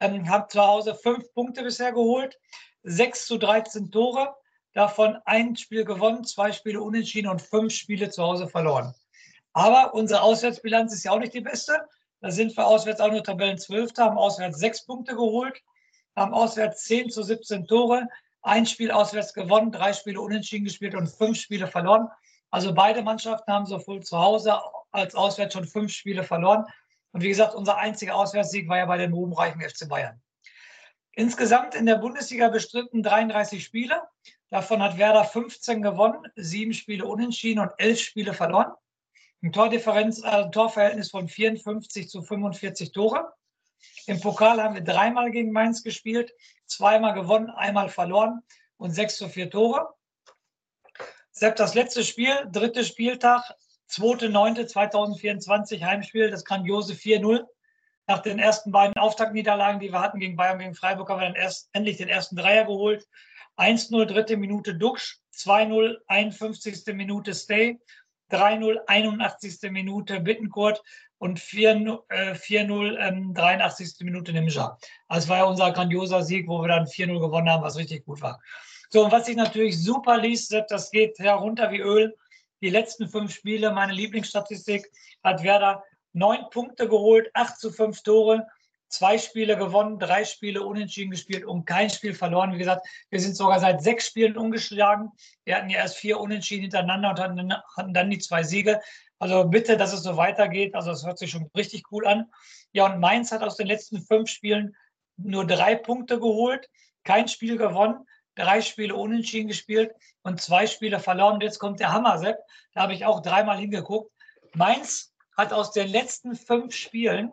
Ähm, hat zu Hause fünf Punkte bisher geholt, 6 zu 13 Tore, davon ein Spiel gewonnen, zwei Spiele unentschieden und fünf Spiele zu Hause verloren. Aber unsere Auswärtsbilanz ist ja auch nicht die beste. Da sind wir auswärts auch nur Tabellen 12. haben auswärts sechs Punkte geholt, haben auswärts 10 zu 17 Tore, ein Spiel auswärts gewonnen, drei Spiele unentschieden gespielt und fünf Spiele verloren. Also beide Mannschaften haben sowohl zu Hause als auswärts schon fünf Spiele verloren. Und wie gesagt, unser einziger Auswärtssieg war ja bei dem ruhmreichen FC Bayern. Insgesamt in der Bundesliga bestritten 33 Spiele. Davon hat Werder 15 gewonnen, sieben Spiele unentschieden und elf Spiele verloren. Ein Tordifferenz, äh, Torverhältnis von 54 zu 45 Tore. Im Pokal haben wir dreimal gegen Mainz gespielt, zweimal gewonnen, einmal verloren und 6 zu 4 Tore. Selbst das letzte Spiel, dritte Spieltag, 2.9.2024 Heimspiel, das grandiose 4-0. Nach den ersten beiden Auftaktniederlagen, die wir hatten gegen Bayern, gegen Freiburg, haben wir dann erst endlich den ersten Dreier geholt. 1-0, dritte Minute Duxch, 2-0, 51. Minute Stay, 3-0, 81. Minute Bittenkurt und 4-0, äh, 83. Ähm, Minute Nimja. Das war ja unser grandioser Sieg, wo wir dann 4-0 gewonnen haben, was richtig gut war. So, und was sich natürlich super liest, das geht herunter wie Öl die letzten fünf Spiele, meine Lieblingsstatistik, hat Werder neun Punkte geholt, acht zu fünf Tore, zwei Spiele gewonnen, drei Spiele unentschieden gespielt und kein Spiel verloren. Wie gesagt, wir sind sogar seit sechs Spielen ungeschlagen. Wir hatten ja erst vier Unentschieden hintereinander und hatten, hatten dann die zwei Siege. Also bitte, dass es so weitergeht. Also es hört sich schon richtig cool an. Ja, und Mainz hat aus den letzten fünf Spielen nur drei Punkte geholt, kein Spiel gewonnen drei Spiele unentschieden gespielt und zwei Spiele verloren. Und jetzt kommt der Hammer, Sepp. Da habe ich auch dreimal hingeguckt. Mainz hat aus den letzten fünf Spielen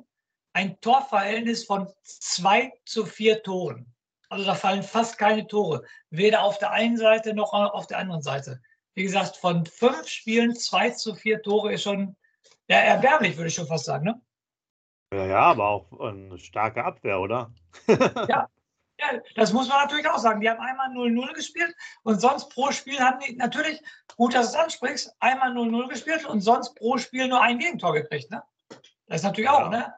ein Torverhältnis von zwei zu vier Toren. Also da fallen fast keine Tore, weder auf der einen Seite noch auf der anderen Seite. Wie gesagt, von fünf Spielen zwei zu vier Tore ist schon ja, erbärmlich, würde ich schon fast sagen. Ne? Ja, ja, aber auch eine starke Abwehr, oder? *laughs* ja, Ja, das muss man natürlich auch sagen. Die haben einmal 0-0 gespielt und sonst pro Spiel haben die natürlich, gut, dass du es ansprichst, einmal 0-0 gespielt und sonst pro Spiel nur ein Gegentor gekriegt. Ne? Das ist natürlich auch, ne?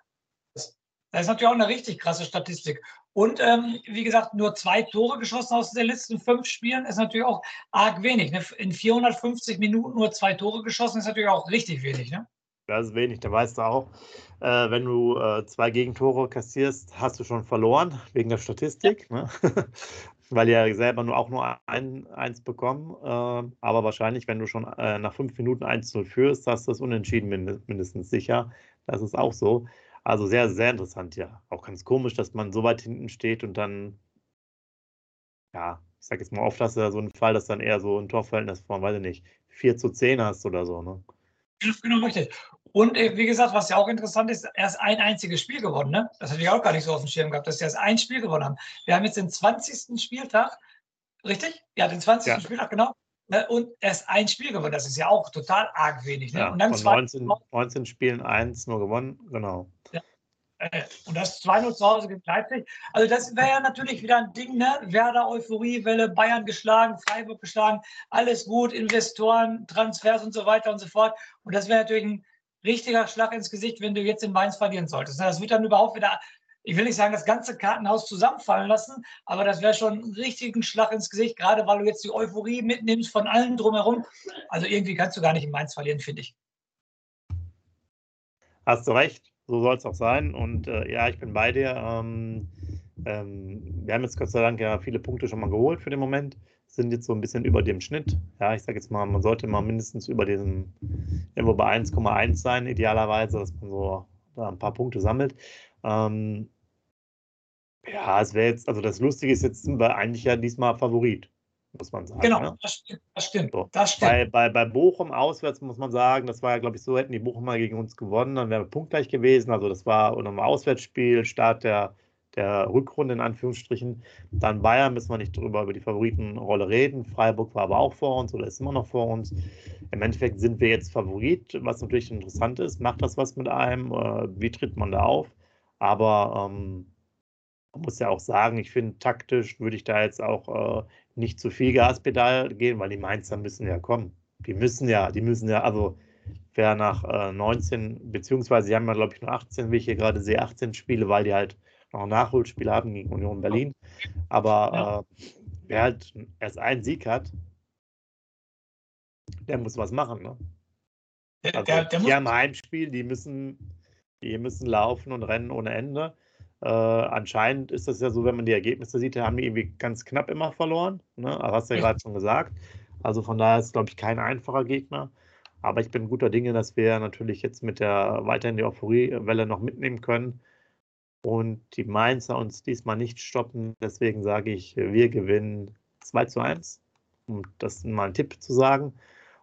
Das, ist natürlich auch eine richtig krasse Statistik. Und ähm, wie gesagt, nur zwei Tore geschossen aus den letzten fünf Spielen ist natürlich auch arg wenig. Ne? In 450 Minuten nur zwei Tore geschossen ist natürlich auch richtig wenig. Ne? Das ist wenig. Da weißt du auch, äh, wenn du äh, zwei Gegentore kassierst, hast du schon verloren, wegen der Statistik. Ja. Ne? *laughs* Weil ja selber nur auch nur ein, eins bekommen. Äh, aber wahrscheinlich, wenn du schon äh, nach fünf Minuten 1-0 führst, hast du das unentschieden mindestens sicher. Das ist auch so. Also sehr, sehr interessant, ja. Auch ganz komisch, dass man so weit hinten steht und dann, ja, ich sag jetzt mal oft hast du ja so einen Fall, dass dann eher so ein Torverhältnis von, weiß ich nicht, 4 zu 10 hast oder so, ne? Genau, richtig. Und äh, wie gesagt, was ja auch interessant ist, erst ein einziges Spiel gewonnen. Ne? Das hatte ich auch gar nicht so auf dem Schirm gehabt, dass sie erst ein Spiel gewonnen haben. Wir haben jetzt den 20. Spieltag, richtig? Ja, den 20. Ja. Spieltag, genau. Ne? Und erst ein Spiel gewonnen. Das ist ja auch total arg wenig. Ne? Ja, und dann von 19, 19 Spielen eins nur gewonnen, genau. Äh, und das 2-0 zu Hause gegen Leipzig. Also das wäre ja natürlich wieder ein Ding, ne? Werder, Euphoriewelle, Bayern geschlagen, Freiburg geschlagen, alles gut, Investoren, Transfers und so weiter und so fort. Und das wäre natürlich ein richtiger Schlag ins Gesicht, wenn du jetzt in Mainz verlieren solltest. Das wird dann überhaupt wieder, ich will nicht sagen, das ganze Kartenhaus zusammenfallen lassen, aber das wäre schon ein richtigen Schlag ins Gesicht, gerade weil du jetzt die Euphorie mitnimmst von allen drumherum. Also irgendwie kannst du gar nicht in Mainz verlieren, finde ich. Hast du recht so soll es auch sein. Und äh, ja, ich bin bei dir. Ähm, ähm, wir haben jetzt Gott sei Dank ja viele Punkte schon mal geholt für den Moment. Sind jetzt so ein bisschen über dem Schnitt. Ja, ich sage jetzt mal, man sollte mal mindestens über diesem, irgendwo bei 1,1 sein, idealerweise, dass man so da ein paar Punkte sammelt. Ähm, ja, es wäre jetzt, also das Lustige ist, jetzt sind wir eigentlich ja diesmal Favorit. Muss man sagen. Genau, ne? das stimmt. Das stimmt, So. das stimmt. Bei, bei, bei Bochum auswärts muss man sagen, das war ja, glaube ich, so, hätten die Bochumer gegen uns gewonnen, dann wären wir punktgleich gewesen. Also das war ein Auswärtsspiel, Start der, der Rückrunde in Anführungsstrichen. Dann Bayern müssen wir nicht drüber über die Favoritenrolle reden. Freiburg war aber auch vor uns oder ist immer noch vor uns. Im Endeffekt sind wir jetzt Favorit, was natürlich interessant ist. Macht das was mit einem? Äh, Wie tritt man da auf? Aber ähm, man muss ja auch sagen, ich finde, taktisch würde ich da jetzt auch äh, nicht zu viel Gaspedal gehen, weil die Mainzer müssen ja kommen. Die müssen ja, die müssen ja, also wer nach äh, 19, beziehungsweise sie haben ja, glaube ich, nur 18, wie ich hier gerade sehe, 18 Spiele, weil die halt noch ein Nachholspiel haben gegen Union Berlin. Aber äh, wer halt erst einen Sieg hat, der muss was machen. Ne? Der, Also, der, der die haben ein Heimspiel, die müssen, die müssen laufen und rennen ohne Ende. Äh, anscheinend ist das ja so, wenn man die Ergebnisse sieht, haben die irgendwie ganz knapp immer verloren. Ne? Aber hast du ja gerade schon gesagt. Also von daher ist glaube ich, kein einfacher Gegner. Aber ich bin guter Dinge, dass wir natürlich jetzt mit der weiterhin die Euphoriewelle noch mitnehmen können und die Mainzer uns diesmal nicht stoppen. Deswegen sage ich, wir gewinnen 2 zu 1, um das mal ein Tipp zu sagen.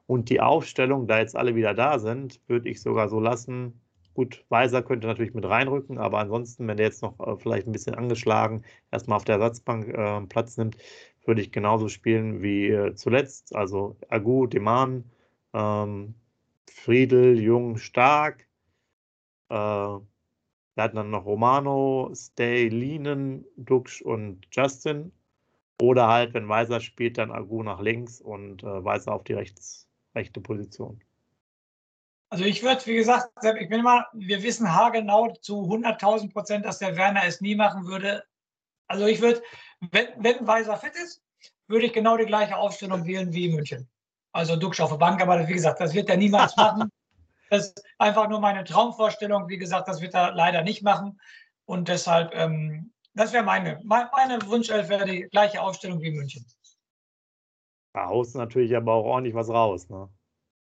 Und die Aufstellung, da jetzt alle wieder da sind, würde ich sogar so lassen. Gut, Weiser könnte natürlich mit reinrücken, aber ansonsten, wenn der jetzt noch äh, vielleicht ein bisschen angeschlagen erstmal auf der Ersatzbank äh, Platz nimmt, würde ich genauso spielen wie äh, zuletzt. Also Agu, Deman, ähm, Friedel, Jung, Stark. Äh, wir hatten dann noch Romano, Stay, Linen, Dux und Justin. Oder halt, wenn Weiser spielt, dann Agu nach links und äh, Weiser auf die rechts, rechte Position. Also ich würde, wie gesagt, ich bin immer, wir wissen haargenau zu 100.000 Prozent, dass der Werner es nie machen würde. Also ich würde, wenn, wenn Weiser fit ist, würde ich genau die gleiche Aufstellung wählen wie in München. Also Duxch auf der Bank, aber wie gesagt, das wird er niemals *laughs* machen. Das ist einfach nur meine Traumvorstellung. Wie gesagt, das wird er leider nicht machen. Und deshalb, ähm, das wäre meine, meine, meine Wunschelf wäre die gleiche Aufstellung wie München. Da haust du natürlich aber auch ordentlich was raus. Ne?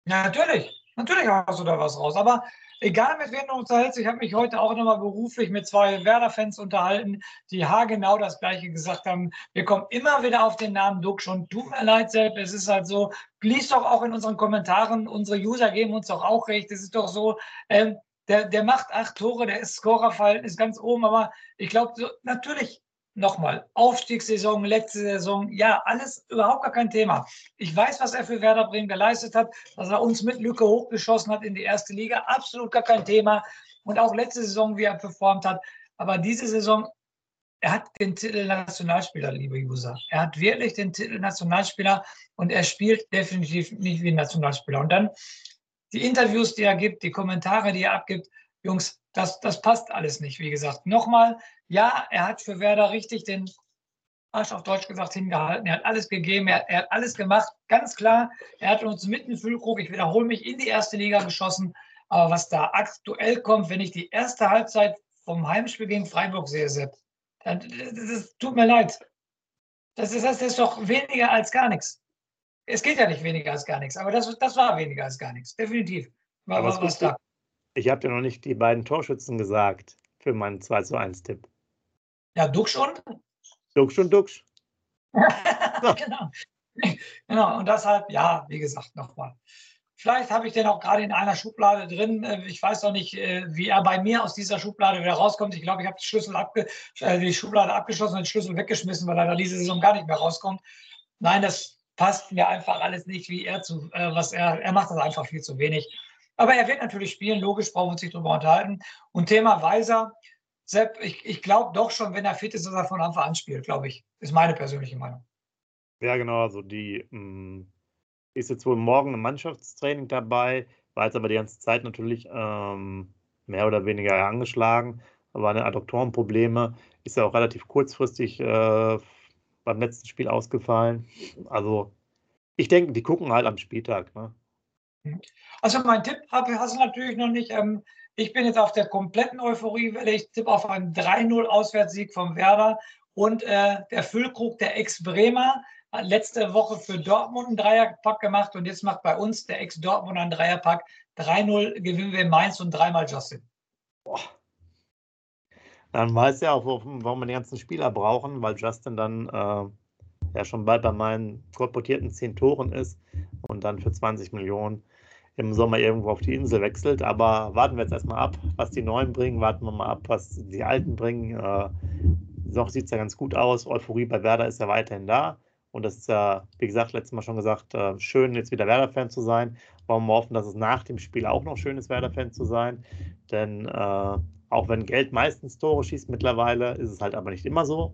Ja, natürlich. Natürlich hast du da was raus. Aber egal, mit wem du unterhältst, ich habe mich heute auch nochmal beruflich mit zwei Werder-Fans unterhalten, die haargenau das Gleiche gesagt haben. Wir kommen immer wieder auf den Namen Duck schon. Tut mir leid, Sepp, es ist halt so. Lies doch auch in unseren Kommentaren. Unsere User geben uns doch auch recht. Es ist doch so, ähm, der, der macht acht Tore, der ist Scorerverhältnis ganz oben. Aber ich glaube, so, natürlich, nochmal, Aufstiegssaison, letzte Saison, ja, alles überhaupt gar kein Thema. Ich weiß, was er für Werder Bremen geleistet hat, dass er uns mit Lücke hochgeschossen hat in die erste Liga, absolut gar kein Thema. Und auch letzte Saison, wie er performt hat. Aber diese Saison, er hat den Titel Nationalspieler, liebe User. Er hat wirklich den Titel Nationalspieler und er spielt definitiv nicht wie ein Nationalspieler. Und dann die Interviews, die er gibt, die Kommentare, die er abgibt, Jungs, das, das passt alles nicht, wie gesagt. Nochmal, ja, er hat für Werder richtig den Arsch auf Deutsch gesagt hingehalten. Er hat alles gegeben, er, er hat alles gemacht, ganz klar. Er hat uns mitten im Füllkrug, ich wiederhole mich, in die erste Liga geschossen. Aber was da aktuell kommt, wenn ich die erste Halbzeit vom Heimspiel gegen Freiburg sehe, Sepp, dann, das, das tut mir leid. Das ist, das ist doch weniger als gar nichts. Es geht ja nicht weniger als gar nichts, aber das, das war weniger als gar nichts, definitiv. War, Aber was ist da. Ich habe dir noch nicht die beiden Torschützen gesagt für meinen 2 zu 1 Tipp. Ja, Duxch und? Duxch und Duxch. *laughs* genau. genau. Und deshalb, ja, wie gesagt, nochmal. Vielleicht habe ich den auch gerade in einer Schublade drin. Äh, Ich weiß noch nicht, äh, wie er bei mir aus dieser Schublade wieder rauskommt. Ich glaube, ich habe die, Schlüssel abge äh, die Schublade abgeschlossen und den Schlüssel weggeschmissen, weil er da diese Saison gar nicht mehr rauskommt. Nein, das passt mir einfach alles nicht, wie er zu, was er, er macht das einfach viel zu wenig. Aber er wird natürlich spielen, logisch, brauchen wir uns nicht drüber unterhalten. Und Thema Weiser, Sepp, ich, ich glaube doch schon, wenn er fit ist, dass er von Anfang an spielt, glaube ich. Ist meine persönliche Meinung. Ja, genau. Also die mh, ist jetzt wohl morgen im Mannschaftstraining dabei, war jetzt aber die ganze Zeit natürlich ähm, mehr oder weniger angeschlagen, war eine Adduktorenprobleme, ist ja auch relativ kurzfristig äh, beim letzten Spiel ausgefallen. Also ich denke, die gucken halt am Spieltag. Ne? Also mein Tipp hab, hast du natürlich noch nicht. Ähm, ich bin jetzt auf der kompletten Euphoriewelle. Ich tippe auf einen 3-0 Auswärtssieg vom Werder und äh, der Füllkrug, der Ex-Bremer, hat letzte Woche für Dortmund einen Dreierpack gemacht und jetzt macht bei uns der Ex-Dortmund einen Dreierpack. 3-0 gewinnen wir in Mainz und dreimal Justin. Boah. Dann weiß ja auch, warum wir die ganzen Spieler brauchen, weil Justin dann äh, der schon bald bei meinen korportierten 10 Toren ist und dann für 20 Millionen im Sommer irgendwo auf die Insel wechselt. Aber warten wir jetzt erstmal ab, was die Neuen bringen. Warten wir mal ab, was die Alten bringen. Äh, noch sieht es ja ganz gut aus. Euphorie bei Werder ist ja weiterhin da. Und das ist ja, wie gesagt, letztes Mal schon gesagt, äh, schön, jetzt wieder Werder-Fan zu sein. Wollen wir hoffen, dass es nach dem Spiel auch noch schön ist, Werder-Fan zu sein. Denn äh, auch wenn Geld meistens Tore schießt mittlerweile, ist es halt aber nicht immer so.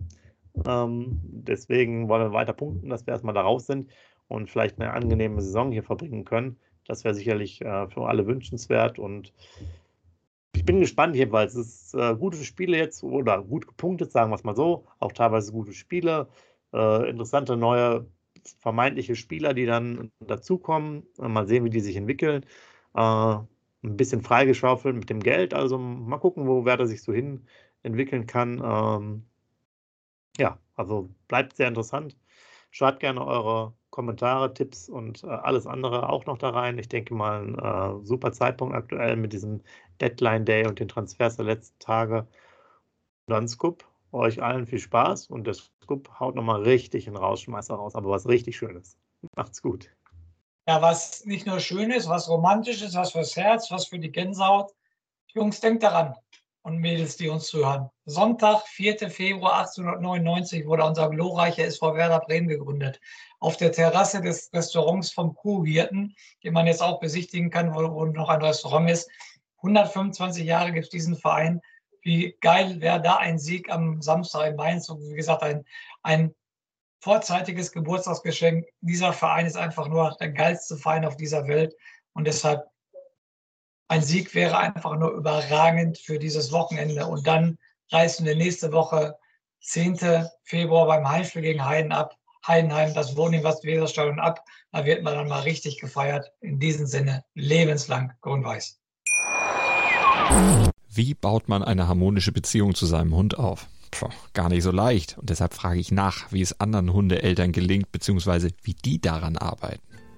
Ähm, deswegen wollen wir weiter punkten, dass wir erstmal da raus sind und vielleicht eine angenehme Saison hier verbringen können. Das wäre sicherlich äh, für alle wünschenswert und ich bin gespannt hier, weil es ist äh, gute Spiele jetzt oder gut gepunktet, sagen wir es mal so. Auch teilweise gute Spiele, äh, interessante neue vermeintliche Spieler, die dann dazukommen. Mal sehen, wie die sich entwickeln. Äh, ein bisschen freigeschaufelt mit dem Geld. Also mal gucken, wo Werder sich so hin entwickeln kann. Ähm, ja, also bleibt sehr interessant. Schreibt gerne eure Kommentare, Tipps und äh, alles andere auch noch da rein. Ich denke mal, ein äh, super Zeitpunkt aktuell mit diesem Deadline Day und den Transfers der letzten Tage. dann Scoop, euch allen viel Spaß und der Scoop haut nochmal richtig einen Rausschmeißer raus, aber was richtig Schönes. Macht's gut. Ja, was nicht nur schön ist, was romantisch ist, was fürs Herz, was für die Gänsehaut. Jungs, denkt daran und Mädels, die uns zuhören. Sonntag, 4. Februar 1899 wurde unser glorreicher SV Werder Bremen gegründet. Auf der Terrasse des Restaurants vom Kuhwirten, den man jetzt auch besichtigen kann, wo, wo noch ein Restaurant ist. 125 Jahre gibt es diesen Verein. Wie geil wäre da ein Sieg am Samstag in Mainz und wie gesagt ein, ein vorzeitiges Geburtstagsgeschenk. Dieser Verein ist einfach nur der geilste Verein auf dieser Welt und deshalb ein Sieg wäre einfach nur überragend für dieses Wochenende. Und dann reißen wir nächste Woche, 10. Februar, beim Heimspiel gegen Heiden ab. Heidenheim, das Wohnen im Westweserstadion ab. Da wird man dann mal richtig gefeiert. In diesem Sinne, lebenslang grün-weiß. Wie baut man eine harmonische Beziehung zu seinem Hund auf? Puh, gar nicht so leicht. Und deshalb frage ich nach, wie es anderen Hundeeltern gelingt, beziehungsweise wie die daran arbeiten.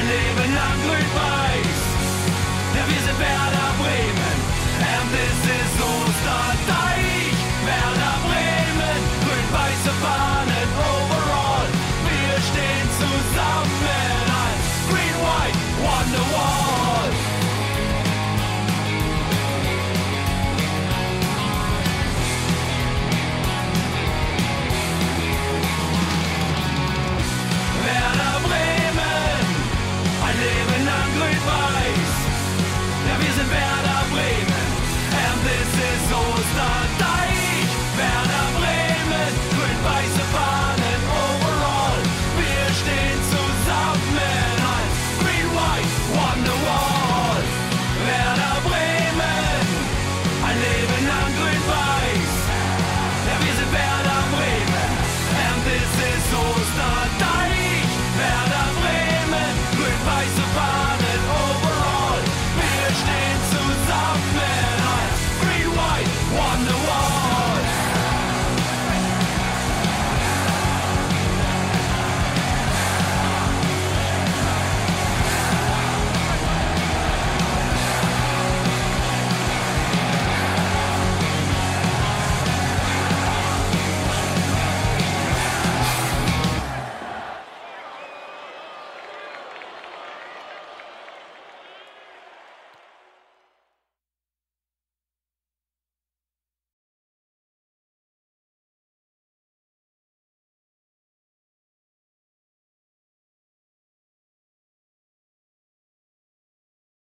Ein Leben lang grün-weiß. Wir sind Werder Bremen. And this